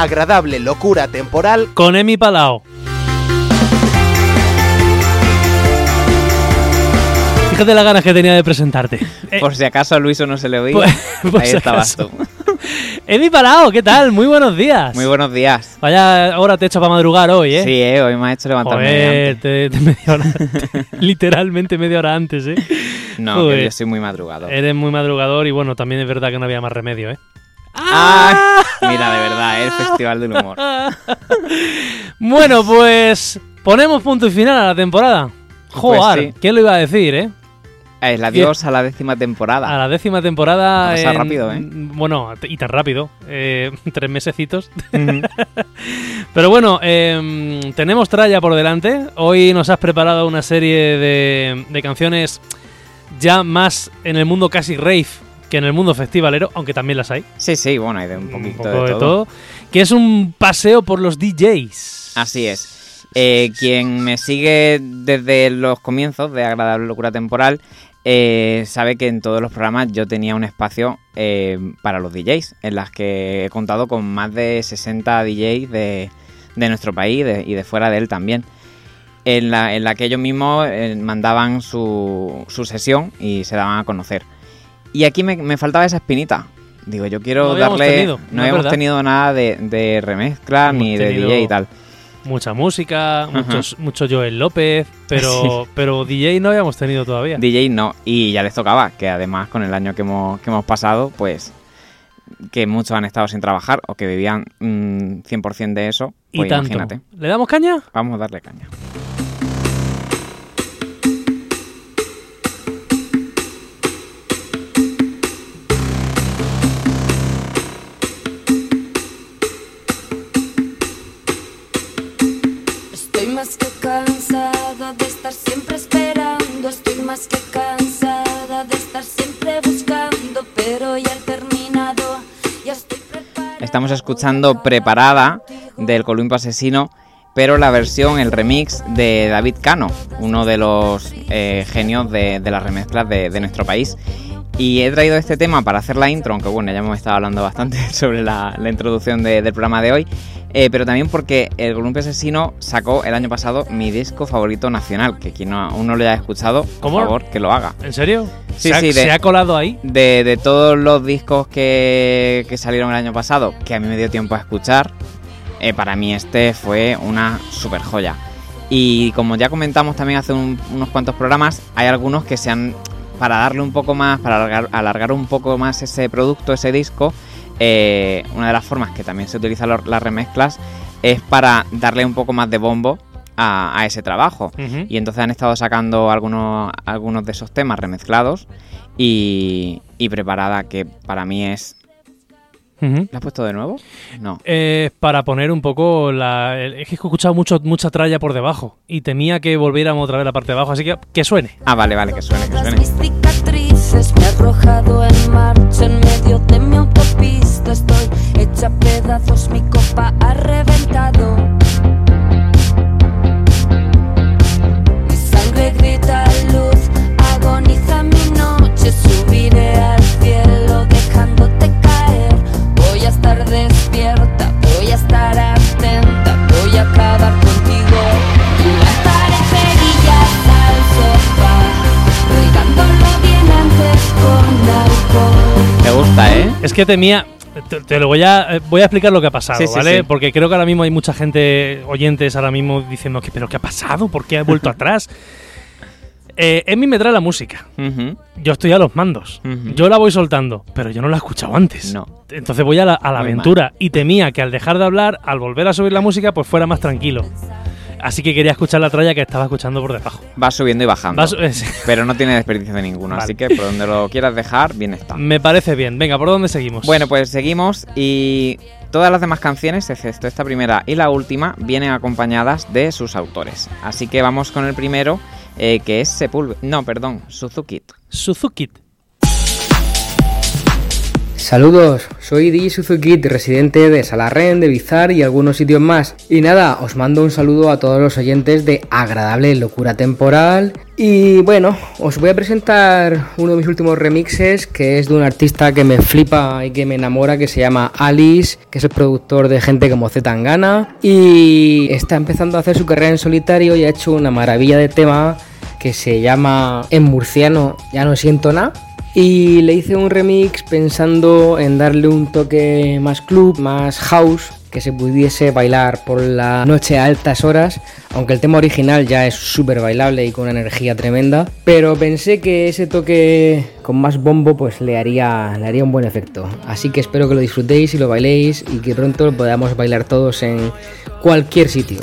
agradable locura temporal con Emi Palao. Fíjate las ganas que tenía de presentarte. Por si acaso a Luiso no se le oía, pues, ahí estabas tú. Emi Palao, ¿qué tal? Muy buenos días. Muy buenos días. Vaya hora te he hecho para madrugar hoy, ¿eh? Sí, ¿eh? hoy me has hecho levantarme media hora, literalmente media hora antes, ¿eh? No, yo soy muy madrugador. Eres muy madrugador y bueno, también es verdad que no había más remedio, ¿eh? ¡Ah! Mira, de verdad, el Festival del Humor. bueno, pues ponemos punto y final a la temporada. Pues Joder, ¿quién lo iba a decir, eh? El adiós a la décima temporada. A la décima temporada. Pasa rápido, ¿eh? Bueno, y tan rápido. Eh, tres mesecitos. Pero bueno, em, tenemos tralla por delante. Hoy nos has preparado una serie de, canciones ya más en el mundo casi rave que en el mundo festivalero, aunque también las hay. Sí, sí, bueno, hay de un poquito de, todo. Que es un paseo por los DJs. Así es. Eh, quien me sigue desde los comienzos de Agradable Locura Temporal eh, sabe que en todos los programas yo tenía un espacio eh, para los DJs, en las que he contado con más de 60 DJs de, nuestro país y de fuera de él también. En la, en la que ellos mismos mandaban su, su, sesión y se daban a conocer. Y aquí me, faltaba esa espinita. Digo, yo quiero darle. no, no hemos tenido nada de, de remezcla ni de DJ y tal mucha música, muchos, mucho Joel López, pero, pero DJ no habíamos tenido todavía. DJ no, y ya les tocaba, que además con el año que hemos, que hemos pasado, pues que muchos han estado sin trabajar o que vivían 100% mm, de eso, pues y imagínate. ¿Le damos caña? Vamos a darle caña. Estamos escuchando Preparada del Columpio Asesino, pero la versión, el remix de David Cano, uno de los eh, genios de, las remezclas de, nuestro país. Y he traído este tema para hacer la intro, aunque bueno, ya hemos estado hablando bastante sobre la, introducción del programa de hoy. Eh, pero también porque el Columpio Asesino sacó el año pasado mi disco favorito nacional, que quien aún no lo haya escuchado, por favor, que lo haga. ¿En serio? Sí, ¿Se sí. Ha, ¿Se ha colado ahí? De, todos los discos que, salieron el año pasado, que a mí me dio tiempo a escuchar, eh, para mí este fue una super joya. Y como ya comentamos también hace unos cuantos programas, hay algunos que se han, para darle un poco más, para alargar, alargar un poco más ese producto, ese disco, eh, una de las formas que también se utilizan las remezclas es para darle un poco más de bombo a, ese trabajo. Y entonces han estado sacando algunos, algunos de esos temas remezclados y, preparada, que para mí es ¿La has puesto de nuevo? No. Eh, para poner un poco la. Es que he escuchado mucho, mucha tralla por debajo y temía que volviéramos otra vez la parte de abajo, así que que suene. Ah, vale, vale, que suene, que suene. me arrojado en marcha en medio de mi estoy hecha pedazos, mi copa ha reventado. Es que temía, te, lo voy a, eh, voy a explicar lo que ha pasado, ¿vale? Porque creo que ahora mismo hay mucha gente, oyentes ahora mismo diciendo, ¿pero qué ha pasado? ¿Por qué ha vuelto atrás? Eh, Emi me trae la música. Yo estoy a los mandos. Yo la voy soltando, pero yo no la he escuchado antes. No. Entonces voy a la, aventura y temía que al dejar de hablar, al volver a subir la música, pues fuera más tranquilo. Así que quería escuchar la tralla que estaba escuchando por debajo. Va subiendo y bajando. pero no tiene desperdicio de ninguno. Así que por donde lo quieras dejar, bien está. Me parece bien. Venga, ¿por dónde seguimos? Bueno, pues seguimos y todas las demás canciones, excepto esta primera y la última, vienen acompañadas de sus autores. Así que vamos con el primero, eh, que es Sepulveda. No, perdón, Suzuki. Suzuki. Saludos, soy Di Suzuki, residente de Salarren, de Bizar y algunos sitios más. Y nada, os mando un saludo a todos los oyentes de Agradable Locura Temporal. Y bueno, os voy a presentar uno de mis últimos remixes, que es de un artista que me flipa y que me enamora, que se llama Alice, que es el productor de gente como Zetangana. Y está empezando a hacer su carrera en solitario y ha hecho una maravilla de tema que se llama En murciano ya no siento nada y le hice un remix pensando en darle un toque más club, más house, que se pudiese bailar por la noche a altas horas, aunque el tema original ya es súper bailable y con una energía tremenda, pero pensé que ese toque con más bombo pues le haría, le haría un buen efecto. Así que espero que lo disfrutéis y lo bailéis y que pronto podamos bailar todos en cualquier sitio.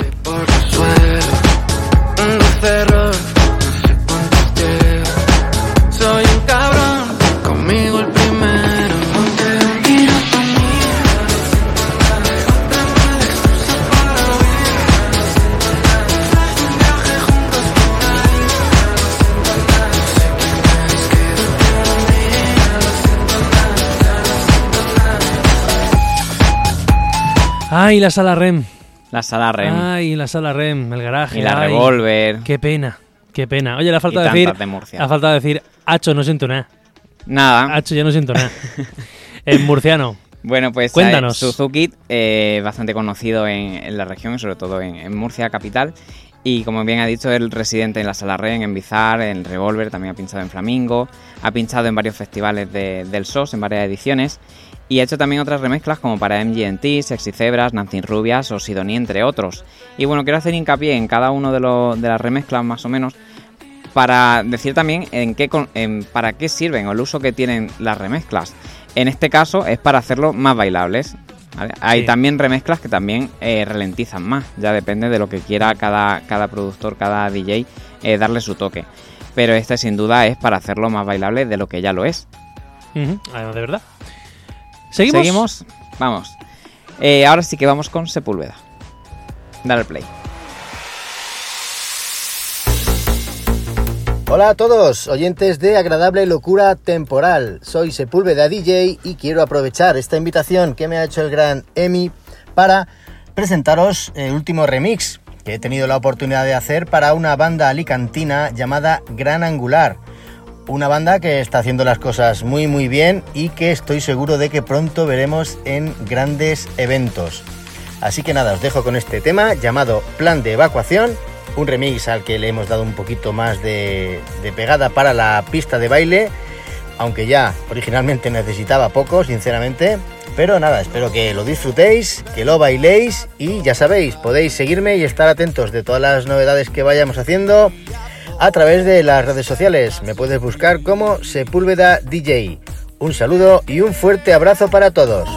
Ay, la sala REM. La sala REM. Ay, la sala REM, el garaje. y la ay. Revolver. Qué pena, qué pena. Oye, y falta tantas decir. de Murcia. Ha falta decir, Hacho, no siento nada. Nada. Hacho, ya no siento nada. en murciano. Bueno, pues Cuéntanos. eh, Suzuki, eh, bastante conocido en, en la región, sobre todo en, en Murcia capital. Y como bien ha dicho, el residente en la Sala Ren, en Bizar, en Revolver, también ha pinchado en Flamingo, ha pinchado en varios festivales de- del SOS, en varias ediciones. Y ha hecho también otras remezclas como para MGMT, Sexy Zebras, Nancy Rubias o Sidonie, entre otros. Y bueno, quiero hacer hincapié en cada uno de, de las remezclas más o menos para decir también en qué en para qué sirven o el uso que tienen las remezclas. En este caso es para hacerlo más bailables. ¿vale? Hay Sí. también remezclas que también eh, ralentizan más. Ya depende de lo que quiera cada, cada productor, cada DJ eh, darle su toque. Pero este sin duda es para hacerlo más bailable de lo que ya lo es. Ujú, ah, de verdad. ¿Seguimos? ¿Seguimos? Vamos. Eh, ahora sí que vamos con Sepúlveda. Dale al play. Hola a todos, oyentes de Agradable Locura Temporal. Soy Sepúlveda DJ y quiero aprovechar esta invitación que me ha hecho el gran Emi para presentaros el último remix que he tenido la oportunidad de hacer para una banda alicantina llamada Gran Angular. Una banda que está haciendo las cosas muy muy bien y que estoy seguro de que pronto veremos en grandes eventos. Así que nada, os dejo con este tema llamado Plan de Evacuación, un remix al que le hemos dado un poquito más de, pegada para la pista de baile, aunque ya originalmente necesitaba poco, sinceramente. Pero nada, espero que lo disfrutéis, que lo bailéis y ya sabéis, podéis seguirme y estar atentos de todas las novedades que vayamos haciendo a través de las redes sociales. Me puedes buscar como Sepúlveda DJ. Un saludo y un fuerte abrazo para todos.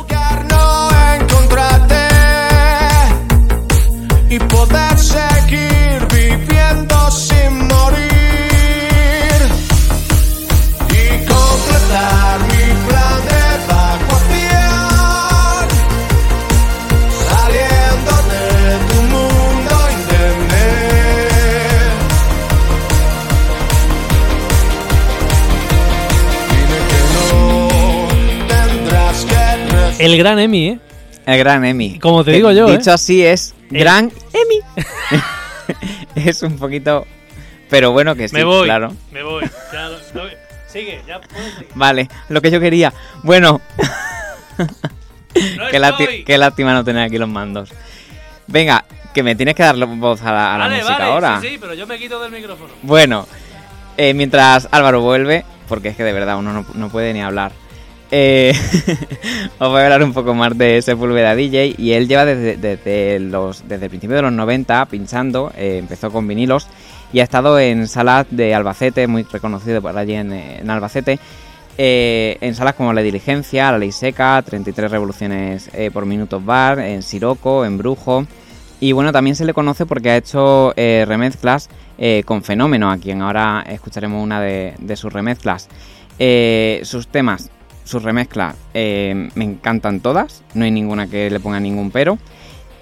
El gran Emi, ¿eh? El gran Emi. Como te Que digo yo, ¿eh? Dicho así es gran Emi. es un poquito... Pero bueno que sí, me voy. claro. Me voy. Ya lo- sigue, ya puedes seguir. Vale, lo que yo quería. Bueno, No qué, lástima no tener aquí los mandos. Venga, que me tienes que dar voz a la, a la música vale, ahora. Sí, sí, pero yo me quito del micrófono. Bueno, eh, mientras Álvaro vuelve, porque es que de verdad uno no, no puede ni hablar. Eh, os voy a hablar un poco más de Sepúlveda DJ y él lleva desde, desde los, desde el principio de los 90 pinchando, eh, empezó con vinilos y ha estado en salas de Albacete, muy reconocido por allí en, en Albacete, eh, en salas como La Diligencia, La Ley Seca, 33 Revoluciones eh, por Minutos Bar, en Siroco, en Brujo. Y bueno, también se le conoce porque ha hecho remezclas con Fenómeno, a quien ahora escucharemos una de, sus remezclas. Sus temas, sus remezclas, eh, me encantan todas, no hay ninguna que le ponga ningún pero.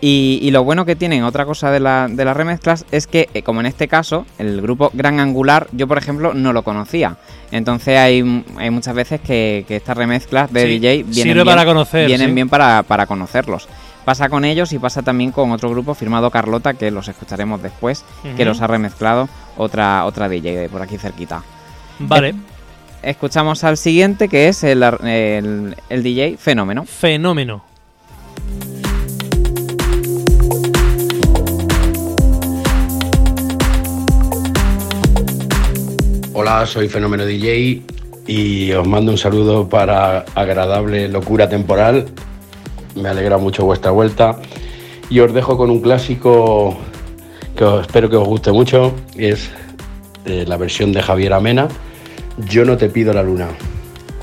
Y, y lo bueno que tienen, otra cosa de, la- de las remezclas, es que, eh, como en este caso, el grupo Gran Angular, yo por ejemplo no lo conocía. Entonces hay, hay muchas veces que, que estas remezclas de Sí, DJ vienen, sirve bien, para conocer, vienen sí. bien para, para conocerlos. Pasa con ellos y pasa también con otro grupo firmado Carlota, que los escucharemos después, que los ha remezclado otra, otra DJ de por aquí cerquita. Vale, Escuchamos al siguiente, que es el, el, el DJ Fenómeno. fenómeno. Hola, soy Fenómeno DJ y os mando un saludo para agradable locura temporal. Me alegra mucho vuestra vuelta y os dejo con un clásico que os- espero que os guste mucho y es eh, la versión de Javier Amena. Yo no te pido la luna.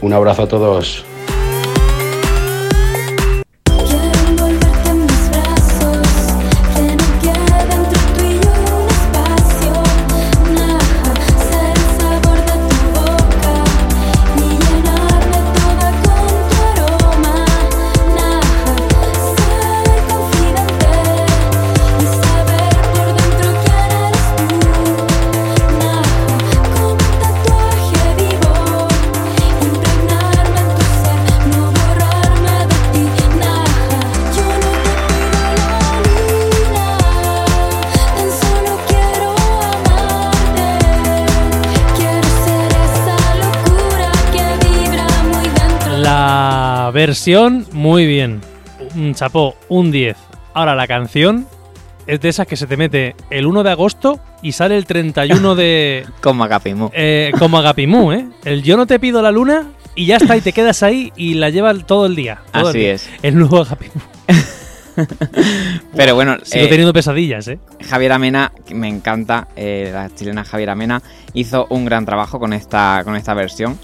Un abrazo a todos. Versión, muy bien. Un chapó, un 10. Ahora la canción es de esas que se te mete el 1 de agosto y sale el 31 de... Como Agapimu. eh, como Agapimú, ¿eh? El yo no te pido la luna y ya está, y te quedas ahí y la llevas todo el día. todo el Así día. es. El nuevo Agapimú. Pero bueno, Sigo eh, teniendo pesadillas, ¿eh? Javier Amena, que me encanta, eh, la chilena Javier Amena, hizo un gran trabajo con esta, con esta versión.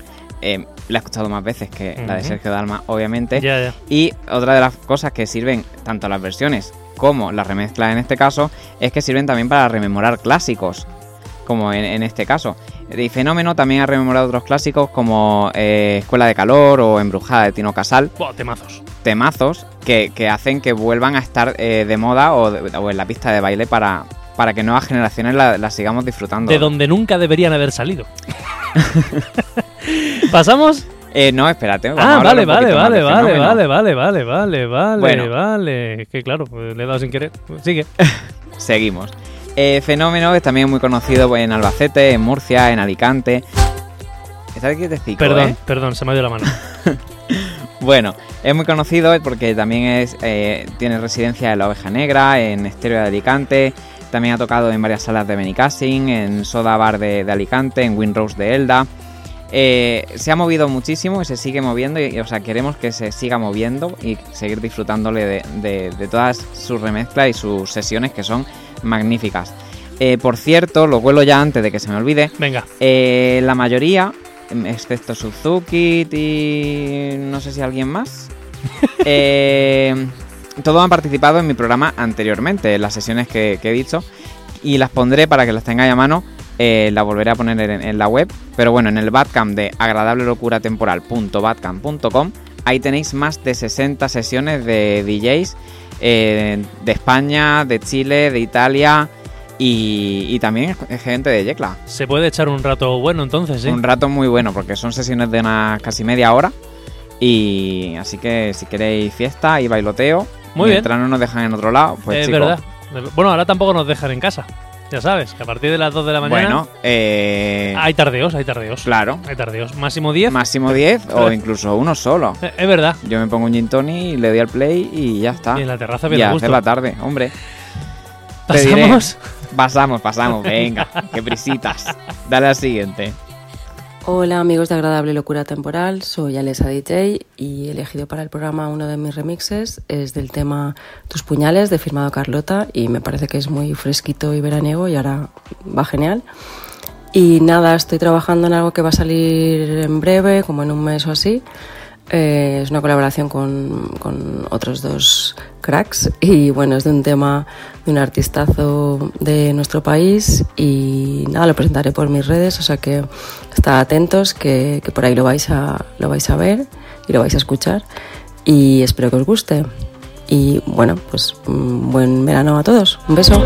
Eh, la he escuchado más veces que la de. Sergio Dalma, obviamente. Y otra de las cosas que sirven tanto las versiones como las remezclas en este caso es que sirven también para rememorar clásicos, como en, en este caso. Y Fenómeno también ha rememorado otros clásicos como eh, Escuela de Calor o Embrujada de Tino Casal, Buah, temazos. temazos que, que hacen que vuelvan a estar eh, de moda o, de- o en la pista de baile para, para que nuevas generaciones la, la sigamos disfrutando. De donde nunca deberían haber salido. ¿Pasamos? Eh, no, espérate. vamos a Ah, hablar vale, vale, vale, vale, vale, vale, vale, vale, vale, Bueno. vale. Que claro, pues le he dado sin querer. Sigue. Seguimos. Eh, Fenómeno es también muy conocido en Albacete, en Murcia, en Alicante. ¿Sabes qué te explico, Perdón, eh? perdón, se me ha ido la mano. Bueno, es muy conocido porque también es, tiene residencia en La Oveja Negra, en Estéreo de Alicante. También ha tocado en varias salas de Benicasting, en Soda Bar de, de Alicante, en Windrose de Elda. Eh, se ha movido muchísimo y se sigue moviendo. Y, o sea, queremos que se siga moviendo y seguir disfrutándole de, de- de todas sus remezclas y sus sesiones que son magníficas. Eh, por cierto, lo vuelo ya antes de que se me olvide. Venga. Eh, la mayoría, excepto Suzuki y no sé si alguien más, eh, todos han participado en mi programa anteriormente, en las sesiones que, que he dicho, y las pondré para que las tengáis a mano. eh, la volveré a poner en, en la web, pero bueno, en el Badcamp de agradablelocuраtemporal.badcamp.com ahí tenéis más de 60 sesiones de DJs eh, de España, de Chile, de Italia y, y también gente de Yecla. Se puede echar un rato bueno entonces, ¿sí? Un rato muy bueno, porque son sesiones de unas casi media hora. Y así que si queréis fiesta y bailoteo, Muy bien. mientras no nos dejan en otro lado, pues es verdad. Bueno, ahora tampoco nos dejan en casa. Ya sabes, que a partir de las 2 de la mañana Bueno, eh, hay tardeos, hay tardeos. claro, Hay tardeos. Máximo 10. máximo 10 o incluso uno solo. Eh, Es verdad. Yo me pongo un gin tonic, le doy al play y ya está. Y en la terraza Y bien a gusto. hacer la tarde, hombre. Pasamos. Pasamos, pasamos, venga, qué prisitas. Dale al siguiente. Hola amigos de Agradable Locura Temporal, soy Alessa DJ y elegido para el programa uno de mis remixes, es del tema Tus puñales de firmado Carlota y me parece que es muy fresquito y veraniego y ahora va genial. Y nada, estoy trabajando en algo que va a salir en breve, como en un mes o así. Eh, es una colaboración con, con otros dos cracks y bueno, es de un tema de un artistazo de nuestro país y nada, lo presentaré por mis redes, o sea que estad atentos que, que por ahí lo vais, a, lo vais a ver y lo vais a escuchar y espero que os guste. y bueno, pues mm, buen verano a todos. Un beso.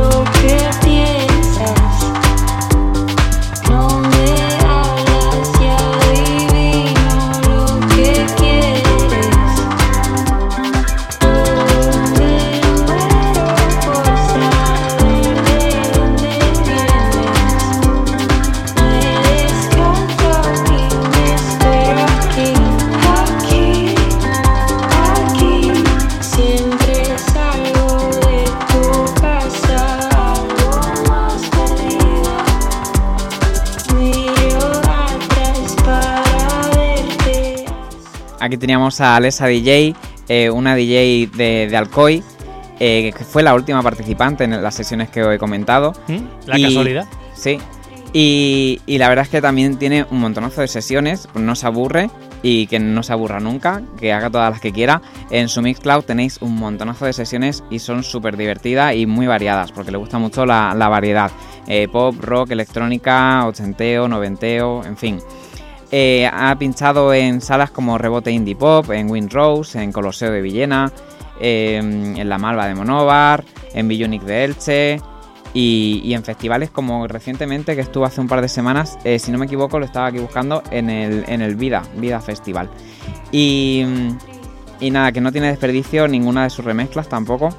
Aquí teníamos a Alessa DJ, eh, una DJ de, de Alcoy, eh, que fue la última participante en las sesiones que os he comentado. ¿Mm? La Y- casualidad. Sí. Y, y la verdad es que también tiene un montonazo de sesiones, no se aburre y que no se aburra nunca, que haga todas las que quiera. En su Mixcloud tenéis un montonazo de sesiones y son súper divertidas y muy variadas, porque le gusta mucho la, la variedad. Eh, pop, rock, electrónica, ochenteo, noventeo, en fin. Eh, ha pinchado en salas como Rebote Indie Pop, en Windrose, en Coloseo de Villena, eh, en La Malva de Monóvar, en Bionic de Elche y, y en festivales como recientemente que estuvo hace un par de semanas, eh, si no me equivoco, lo estaba aquí buscando en el, en el Vida, Vida Festival. Y, y nada, que no tiene desperdicio ninguna de sus remezclas tampoco.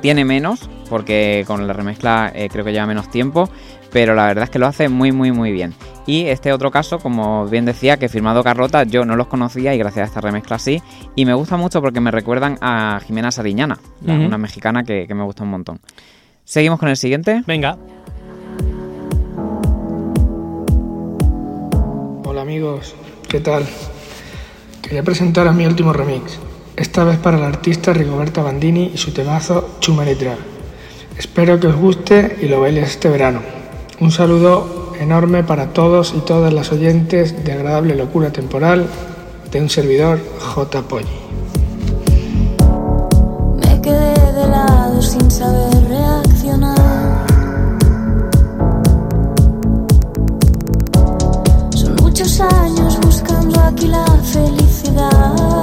Tiene menos, porque con la remezcla eh, creo que lleva menos tiempo, pero la verdad es que lo hace muy, muy, muy bien. Y este otro caso, como bien decía, que he firmado Carlota, yo no los conocía y gracias a esta remezcla sí. Y me gusta mucho porque me recuerdan a Jimena Sariñana, una mexicana que, que me gusta un montón. Seguimos con el siguiente. Venga. Hola amigos, ¿qué tal? Quería presentar a mi último remix, esta vez para la artista Rigoberta Bandini y su temazo Chumanitra. Espero que os guste y lo bailes este verano. Un saludo enorme para todos y todas las oyentes de Agradable Locura Temporal de un servidor J. Polly. Me quedé de lado sin saber reaccionar. Son muchos años buscando aquí la felicidad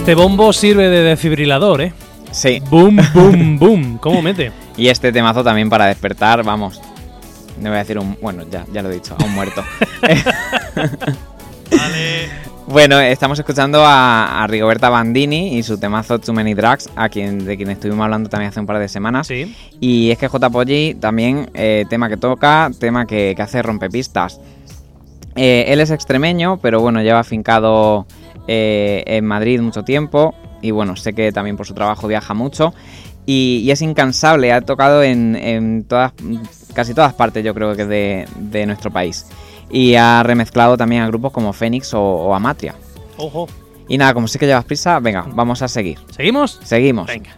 Este bombo sirve de desfibrilador, ¿eh? Sí. Boom, boom, boom. ¿Cómo mete? Y este temazo también para despertar, vamos. No voy a decir un. Bueno, ya, ya lo he dicho, a un muerto. Bueno, estamos escuchando a, a Rigoberta Bandini y su temazo Too Many Drugs, a quien, de quien estuvimos hablando también hace un par de semanas. Sí. Y es que J. Poggi también, eh, tema que toca, tema que, que hace rompepistas. Eh, él es extremeño, pero bueno, lleva afincado eh, en Madrid mucho tiempo. Y bueno, sé que también por su trabajo viaja mucho. Y, y es incansable, ha tocado en, en todas, casi todas partes, yo creo que de, de nuestro país. Y ha remezclado también a grupos como Fénix o, o Amatria. Ojo. Y nada, como sé que llevas prisa, venga, vamos a seguir. ¿Seguimos? Seguimos. Venga.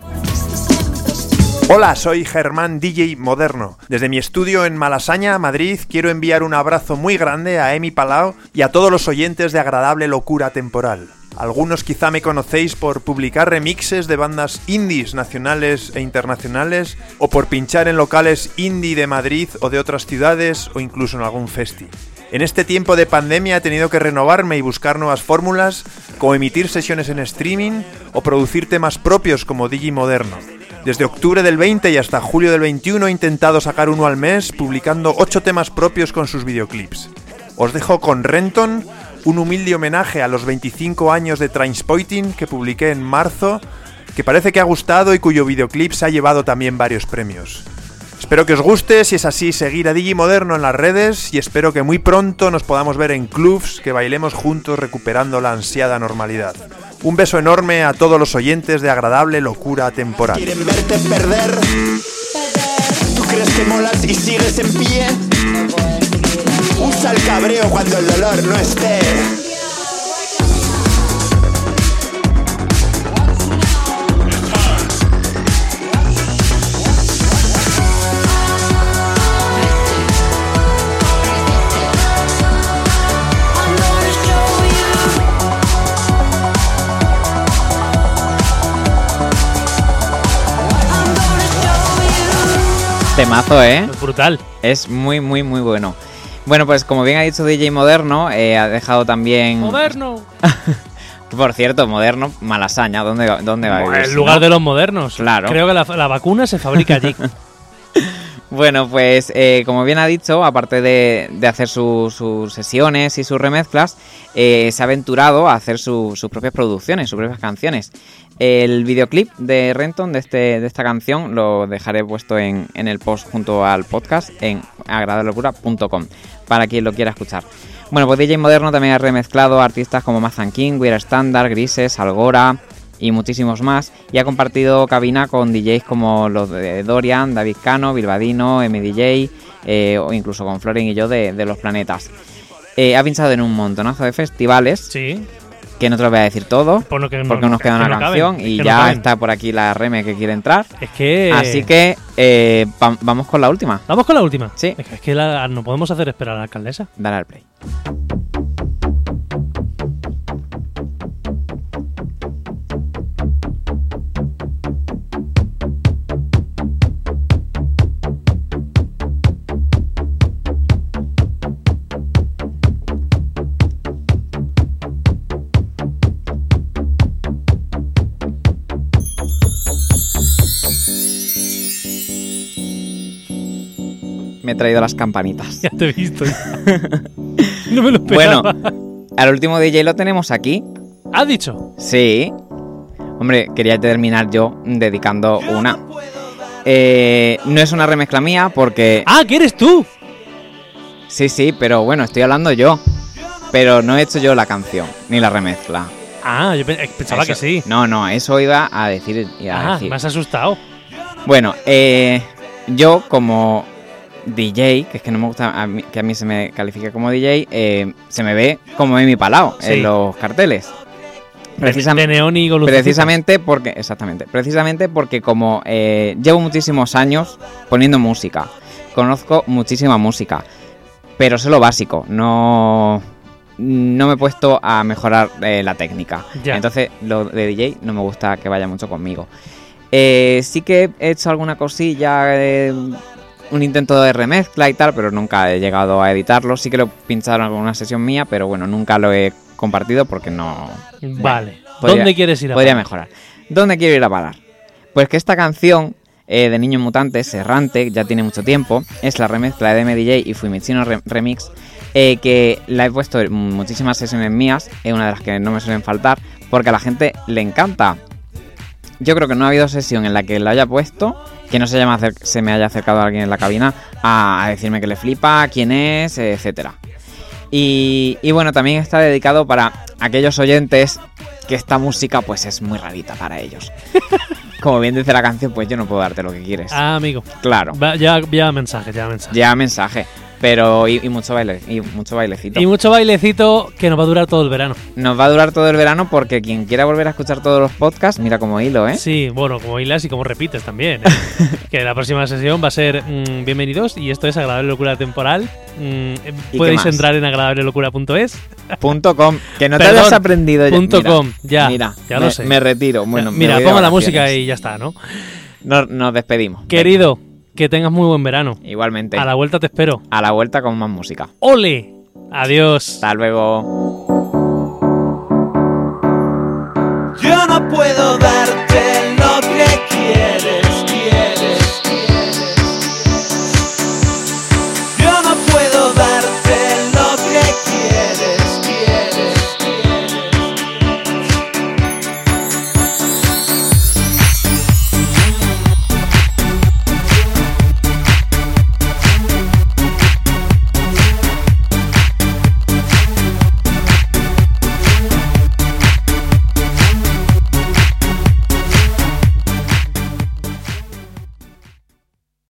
Hola, soy Germán DJ Moderno. Desde mi estudio en Malasaña, Madrid, quiero enviar un abrazo muy grande a Emi Palau y a todos los oyentes de Agradable Locura Temporal. Algunos quizá me conocéis por publicar remixes de bandas indies nacionales e internacionales o por pinchar en locales indie de Madrid o de otras ciudades o incluso en algún festi. En este tiempo de pandemia he tenido que renovarme y buscar nuevas fórmulas, como emitir sesiones en streaming o producir temas propios como Digi Moderno. Desde octubre del 20 y hasta julio del 21 he intentado sacar uno al mes, publicando 8 temas propios con sus videoclips. Os dejo con Renton, un humilde homenaje a los 25 años de Trainspotting que publiqué en marzo, que parece que ha gustado y cuyo videoclip se ha llevado también varios premios. Espero que os guste, si es así, seguir a Digi Moderno en las redes y espero que muy pronto nos podamos ver en clubs, que bailemos juntos recuperando la ansiada normalidad. Un beso enorme a todos los oyentes de agradable locura temporal. Quieren verte perder. ¿Tú crees que molas y sigues en pie? Usa el cabreo cuando el dolor no esté. Temazo, ¿eh? Es brutal. Es muy, muy, muy bueno. Bueno, pues como bien ha dicho DJ Moderno, eh, ha dejado también... Moderno. Por cierto, Moderno, Malasaña, ¿dónde, dónde va a vivir? El lugar no? de los modernos. Claro. Creo que la, la vacuna se fabrica allí. Bueno, pues eh, como bien ha dicho, aparte de, de hacer su- sus sesiones y sus remezclas, eh, se ha aventurado a hacer su- sus propias producciones, sus propias canciones. El videoclip de Renton de, este, de esta canción lo dejaré puesto en, en el post junto al podcast en agradablelocura.com para quien lo quiera escuchar. Bueno, pues DJ Moderno también ha remezclado artistas como Mazan King, Weird Standard, Grises, Algora y muchísimos más. Y ha compartido cabina con DJs como los de Dorian, David Cano, Bilbadino, MDJ eh, o incluso con Florin y yo de, de Los Planetas. Eh, ha pinchado en un montonazo de festivales. Sí. Que no te lo voy a decir todo. Por lo que no- porque nos queda que una no caben, canción es y que ya está por aquí la Reme que quiere entrar. Es que. Así que eh, va- vamos con la última. Vamos con la última. Sí. Es que, es que la- no podemos hacer esperar a la alcaldesa. Dale al play. Me he traído las campanitas. Ya te he visto. no me lo Bueno, esperaba. al último DJ lo tenemos aquí. ¿Has dicho? Sí. Hombre, quería terminar yo dedicando una. Eh, no es una remezcla mía porque... ¡Ah, que eres tú! Sí, sí, pero bueno, estoy hablando yo. Pero no he hecho yo la canción, ni la remezcla. Ah, yo eh, pensaba Eso- que sí. No, no, eso iba a decir. iba a Ah, decir. me has asustado. Bueno, eh, yo como DJ, que es que no me gusta a mí- que a mí se me califique como DJ, eh, se me ve como Emi Palau Sí. en los carteles. Precisam- de neón y. Precisamente porque, exactamente, precisamente porque como eh, llevo muchísimos años poniendo música, conozco muchísima música, pero sé lo básico, no, no me he puesto a mejorar eh, la técnica. Ya. Entonces, lo de DJ no me gusta que vaya mucho conmigo. Eh, sí que he hecho alguna cosilla, un intento de remezcla y tal, pero nunca he llegado a editarlo. Sí que lo pincharon en alguna sesión mía, pero bueno, nunca lo he compartido porque no... Vale. Podría- ¿Dónde quieres ir a Podría parar? mejorar. ¿Dónde quiero ir a parar? Pues que esta canción eh, de Niño Mutante, Serrante, ya tiene mucho tiempo, es la remezcla de MDJ y Fuimichino Re- Remix, eh, que la he puesto en muchísimas sesiones mías, es una de las que no me suelen faltar, porque a la gente le encanta. Yo creo que no ha habido sesión en la que la haya puesto que no se, llama se me haya acercado alguien en la cabina a, a decirme que le flipa, quién es, etcétera. Y, y bueno, también está dedicado para aquellos oyentes que esta música pues es muy rarita para ellos. Como bien dice la canción, pues yo no puedo darte lo que quieres. Ah, amigo. Claro. Va- ya, ya mensaje, ya mensaje. Ya mensaje. Pero y, y mucho baile y mucho bailecito. Y mucho bailecito que nos va a durar todo el verano. Nos va a durar todo el verano porque quien quiera volver a escuchar todos los podcasts, mira como hilo, ¿eh? Sí, bueno, como hilas y como repites también. ¿eh? que la próxima sesión va a ser mm, bienvenidos y esto es Agradable Locura Temporal. Mm, eh, qué podéis entrar en agradablelocura.es. Punto com. Que no te hayas aprendido ya. punto Mira, com, ya, Mira, ya me, lo sé. me retiro. Bueno, me Mira, pongo la música y ya está, ¿no? Nos, nos despedimos. Querido, que tengas muy buen verano. Igualmente. A la vuelta te espero. A la vuelta con más música. ¡Ole! Adiós. Hasta luego.